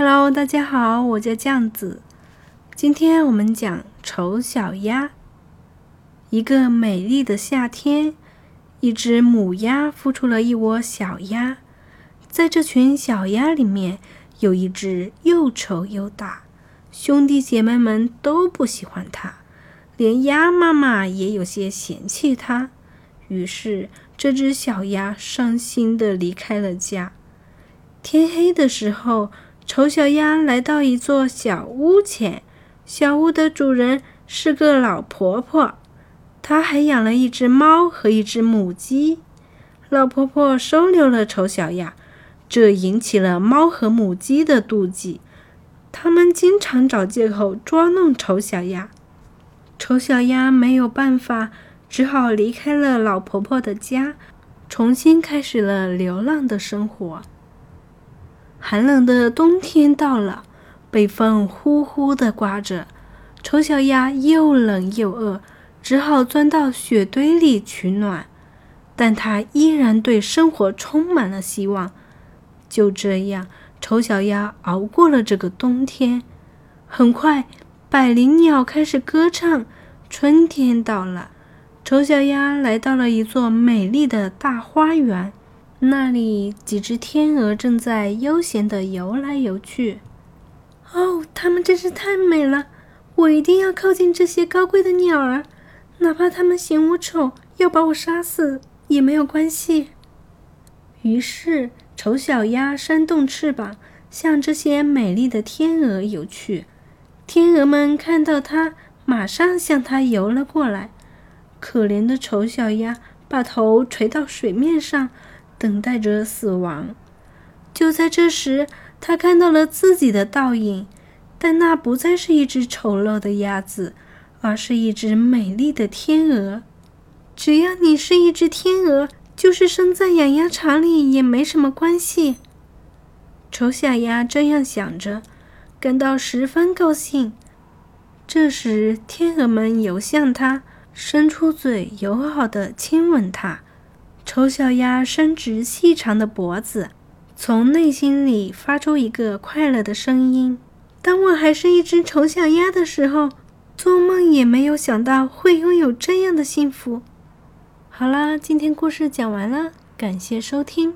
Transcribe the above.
Hello，大家好，我叫酱子。今天我们讲丑小鸭。一个美丽的夏天，一只母鸭孵出了一窝小鸭。在这群小鸭里面，有一只又丑又大，兄弟姐妹们都不喜欢它，连鸭妈妈也有些嫌弃它。于是，这只小鸭伤心的离开了家。天黑的时候，丑小鸭来到一座小屋前，小屋的主人是个老婆婆。她还养了一只猫和一只母鸡，老婆婆收留了丑小鸭，这引起了猫和母鸡的妒忌，他们经常找借口捉弄丑小鸭。丑小鸭没有办法，只好离开了老婆婆的家，重新开始了流浪的生活。寒冷的冬天到了，北风呼呼地刮着，丑小鸭又冷又饿。只好钻到雪堆里取暖，但它依然对生活充满了希望。就这样，丑小鸭熬过了这个冬天。很快，百灵鸟开始歌唱，春天到了。丑小鸭来到了一座美丽的大花园，那里几只天鹅正在悠闲地游来游去。哦，它们真是太美了！我一定要靠近这些高贵的鸟儿。哪怕它们嫌我丑，要把我杀死也没有关系。于是，丑小鸭扇动翅膀，向这些美丽的天鹅游去。天鹅们看到它，马上向它游了过来。可怜的丑小鸭把头垂到水面上，等待着死亡。就在这时，它看到了自己的倒影，但那不再是一只丑陋的鸭子。而是一只美丽的天鹅。只要你是一只天鹅，就是生在养鸭场里也没什么关系。丑小鸭这样想着，感到十分高兴。这时，天鹅们游向它，伸出嘴，友好的亲吻它。丑小鸭伸直细长的脖子，从内心里发出一个快乐的声音：“当我还是一只丑小鸭的时候。”做梦也没有想到会拥有这样的幸福。好啦，今天故事讲完了，感谢收听。